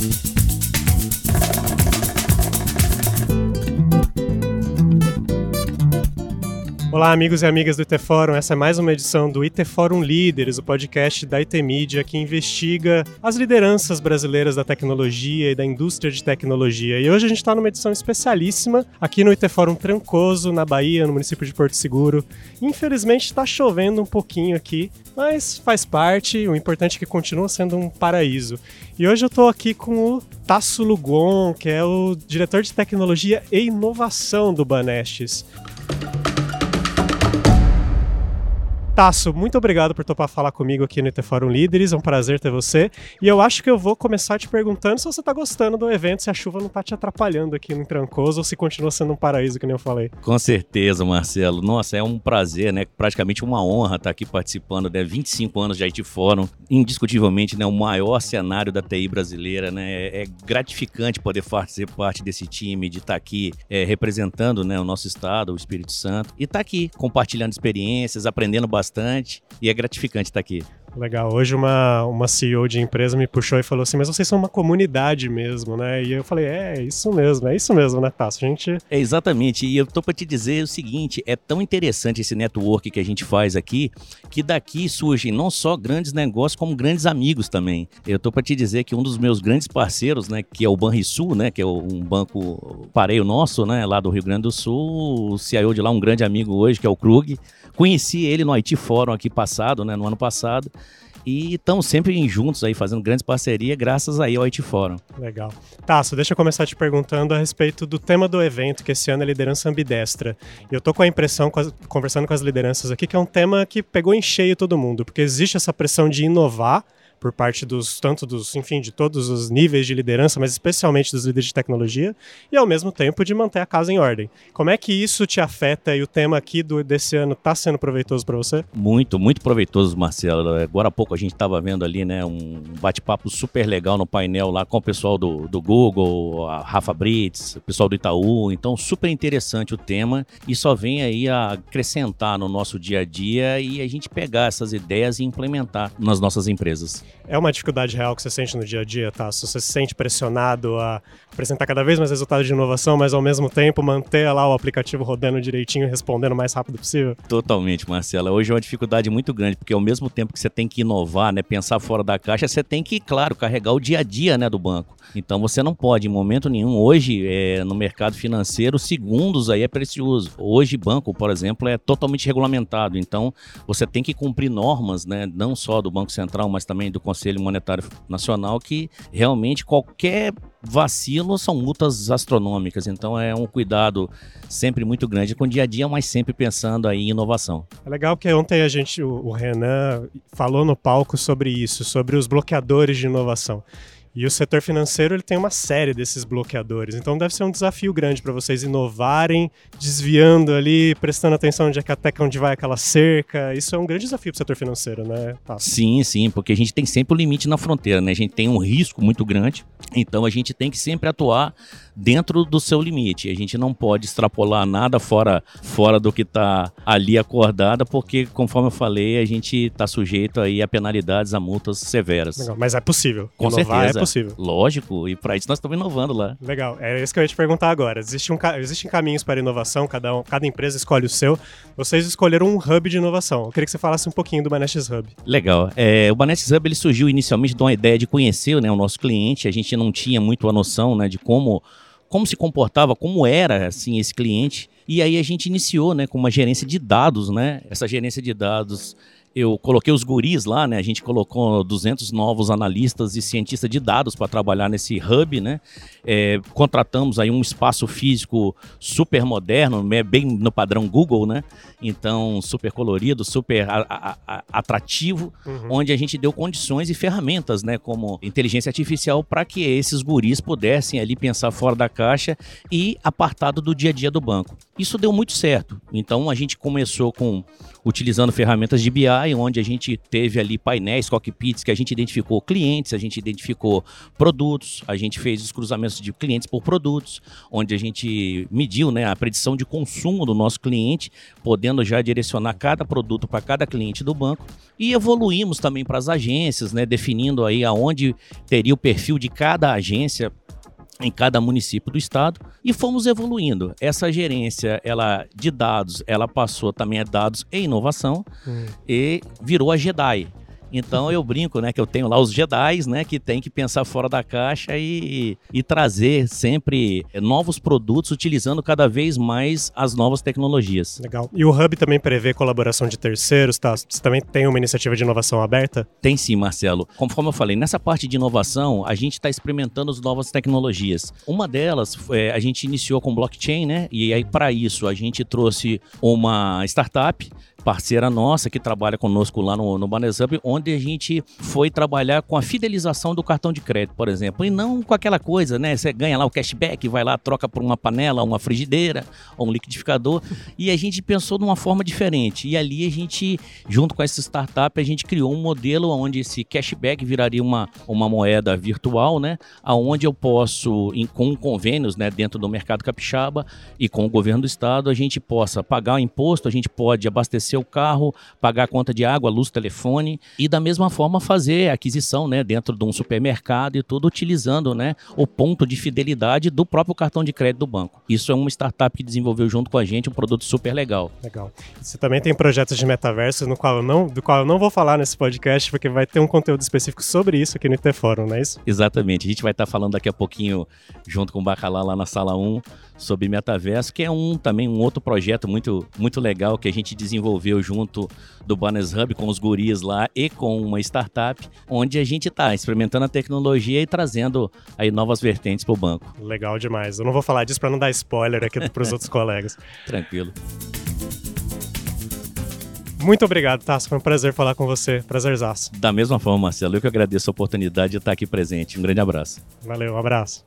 Thank you. Olá, amigos e amigas do IT Fórum. Essa é mais uma edição do IT Fórum Líderes, o podcast da IT Media que investiga as lideranças brasileiras da tecnologia e da indústria de tecnologia. E hoje a gente está numa edição especialíssima aqui no IT Fórum Trancoso, na Bahia, no município de Porto Seguro. Infelizmente está chovendo um pouquinho aqui, mas faz parte. O importante é que continua sendo um paraíso. E hoje eu estou aqui com o Tasso Lugon, que é o diretor de tecnologia e inovação do Banestes. Tasso, muito obrigado por topar falar comigo aqui no IT Fórum Líderes, é um prazer ter você. E eu acho que eu vou começar te perguntando se você está gostando do evento, se a chuva não está te atrapalhando aqui no Trancoso ou se continua sendo um paraíso, que nem eu falei. Com certeza, Marcelo. Nossa, é um prazer, né? Praticamente uma honra estar aqui participando, né? 25 anos de IT Fórum, indiscutivelmente, né? O maior cenário da TI brasileira, né? É, é gratificante poder fazer parte desse time, de estar aqui é, representando né, o nosso estado, o Espírito Santo, e estar aqui compartilhando experiências, aprendendo bastante bastante e é gratificante estar aqui. Legal. Hoje uma, uma CEO de empresa me puxou e falou assim, mas vocês são uma comunidade mesmo, né? E eu falei, é, isso mesmo, é isso mesmo, né, Tasso? A gente... É exatamente. E eu tô para te dizer o seguinte, é tão interessante esse network que a gente faz aqui, que daqui surgem não só grandes negócios, como grandes amigos também. Eu tô para te dizer que um dos meus grandes parceiros, né, que é o Banrisul, né, que é um banco pareio nosso, né, lá do Rio Grande do Sul, o CIO de lá, um grande amigo hoje, que é o Krug. Conheci ele no IT Fórum aqui passado, né, no ano passado. E estamos sempre juntos aí, fazendo grandes parcerias, graças aí ao IT Fórum. Legal. Tasso, deixa eu começar te perguntando a respeito do tema do evento, que esse ano é liderança ambidestra. Eu tô com a impressão, conversando com as lideranças aqui, que é um tema que pegou em cheio todo mundo, porque existe essa pressão de inovar, por parte dos tanto dos, enfim, de todos os níveis de liderança, mas especialmente dos líderes de tecnologia, e ao mesmo tempo de manter a casa em ordem. Como é que isso te afeta e o tema aqui do, desse ano está sendo proveitoso para você? Muito, muito proveitoso, Marcelo. Agora há pouco a gente estava vendo ali, né, um bate-papo super legal no painel lá com o pessoal do, do Google, a Rafa Brits, o pessoal do Itaú. Então, super interessante o tema e só vem aí a acrescentar no nosso dia a dia e a gente pegar essas ideias e implementar nas nossas empresas. É uma dificuldade real que você sente no dia a dia, tá? Se você se sente pressionado a apresentar cada vez mais resultados de inovação, mas ao mesmo tempo manter lá o aplicativo rodando direitinho e respondendo o mais rápido possível? Totalmente, Marcela. Hoje é uma dificuldade muito grande, porque ao mesmo tempo que você tem que inovar, né, pensar fora da caixa, você tem que, claro, carregar o dia a dia né, do banco. Então você não pode, em momento nenhum, hoje é, no mercado financeiro, segundos aí é precioso. Hoje, banco, por exemplo, é totalmente regulamentado. Então você tem que cumprir normas, né, não só do Banco Central, mas também do Conselho Monetário Nacional, que realmente qualquer vacilo são multas astronômicas. Então é um cuidado sempre muito grande com o dia a dia, mas sempre pensando aí em inovação. É legal que ontem a gente, o Renan, falou no palco sobre isso, sobre os bloqueadores de inovação. E o setor financeiro ele tem uma série desses bloqueadores. Então deve ser um desafio grande para vocês inovarem, desviando ali, prestando atenção onde é que até onde vai aquela cerca. Isso é um grande desafio para o setor financeiro, né? Tá. Sim, sim, porque a gente tem sempre o limite na fronteira, né? A gente tem um risco muito grande, então a gente tem que sempre atuar dentro do seu limite. A gente não pode extrapolar nada fora, fora do que está ali acordada, porque, conforme eu falei, a gente está sujeito aí a penalidades, a multas severas. Legal, mas é possível. Com Inovar certeza. é possível. Lógico, e para isso nós estamos inovando lá. Legal, é isso que eu ia te perguntar agora. Existe um, existem caminhos para inovação, cada, um, cada empresa escolhe o seu. Vocês escolheram um hub de inovação. Eu queria que você falasse um pouquinho do Banestes Hub. Legal. É, o Banestes Hub ele surgiu inicialmente de uma ideia de conhecer né, o nosso cliente. A gente não tinha muito a noção né, de como como se comportava, como era assim esse cliente. E aí a gente iniciou, né, com uma gerência de dados, né? Essa gerência de dados eu coloquei os guris lá, né? A gente colocou 200 novos analistas e cientistas de dados para trabalhar nesse hub, né? É, contratamos aí um espaço físico super moderno, né? bem no padrão Google, né? Então, super colorido, super a, a, a, atrativo, uhum. onde a gente deu condições e ferramentas, né? Como inteligência artificial para que esses guris pudessem ali pensar fora da caixa e apartado do dia a dia do banco. Isso deu muito certo. Então, a gente começou com utilizando ferramentas de BI, onde a gente teve ali painéis, cockpits, que a gente identificou clientes, a gente identificou produtos, a gente fez os cruzamentos de clientes por produtos, onde a gente mediu né, a predição de consumo do nosso cliente, podendo podendo já direcionar cada produto para cada cliente do banco. E evoluímos também para as agências, né, definindo aí aonde teria o perfil de cada agência em cada município do estado e fomos evoluindo. Essa gerência, ela de dados, ela passou também a dados e inovação hum. e virou a JEDI, então eu brinco, né, que eu tenho lá os Jedi, né, que tem que pensar fora da caixa e, e trazer sempre novos produtos utilizando cada vez mais as novas tecnologias. Legal. E o Hub também prevê colaboração de terceiros, tá? Você também tem uma iniciativa de inovação aberta? Tem sim, Marcelo. Conforme eu falei, nessa parte de inovação, a gente está experimentando as novas tecnologias. Uma delas, é, a gente iniciou com blockchain, né? E aí para isso a gente trouxe uma startup parceira nossa que trabalha conosco lá no, no Banesub, onde a gente foi trabalhar com a fidelização do cartão de crédito, por exemplo, e não com aquela coisa, né? Você ganha lá o cashback, vai lá, troca por uma panela, uma frigideira ou um liquidificador, e a gente pensou de uma forma diferente. E ali a gente, junto com essa startup, a gente criou um modelo onde esse cashback viraria uma, uma moeda virtual, né? Aonde eu posso, em, com convênios, né, dentro do mercado capixaba e com o governo do estado, a gente possa pagar o imposto, a gente pode abastecer o carro, pagar a conta de água, luz, telefone e da mesma forma fazer aquisição, né, dentro de um supermercado e tudo utilizando, né, o ponto de fidelidade do próprio cartão de crédito do banco. Isso é uma startup que desenvolveu junto com a gente um produto super legal. Legal. Você também tem projetos de metaverso no qual eu não, do qual eu não vou falar nesse podcast porque vai ter um conteúdo específico sobre isso aqui no IT Fórum, não é isso? Exatamente. A gente vai estar falando daqui a pouquinho junto com o Bacalá lá na sala 1 sobre metaverso, que é um também um outro projeto muito muito legal que a gente desenvolveu junto do Banners Hub com os guris lá e com uma startup, onde a gente está experimentando a tecnologia e trazendo aí novas vertentes para o banco. Legal demais. Eu não vou falar disso para não dar spoiler aqui para os outros colegas. Tranquilo. Muito obrigado, Tasso. Foi um prazer falar com você. Prazerzaço. Da mesma forma, Marcelo, eu que agradeço a oportunidade de estar aqui presente. Um grande abraço. Valeu, um abraço.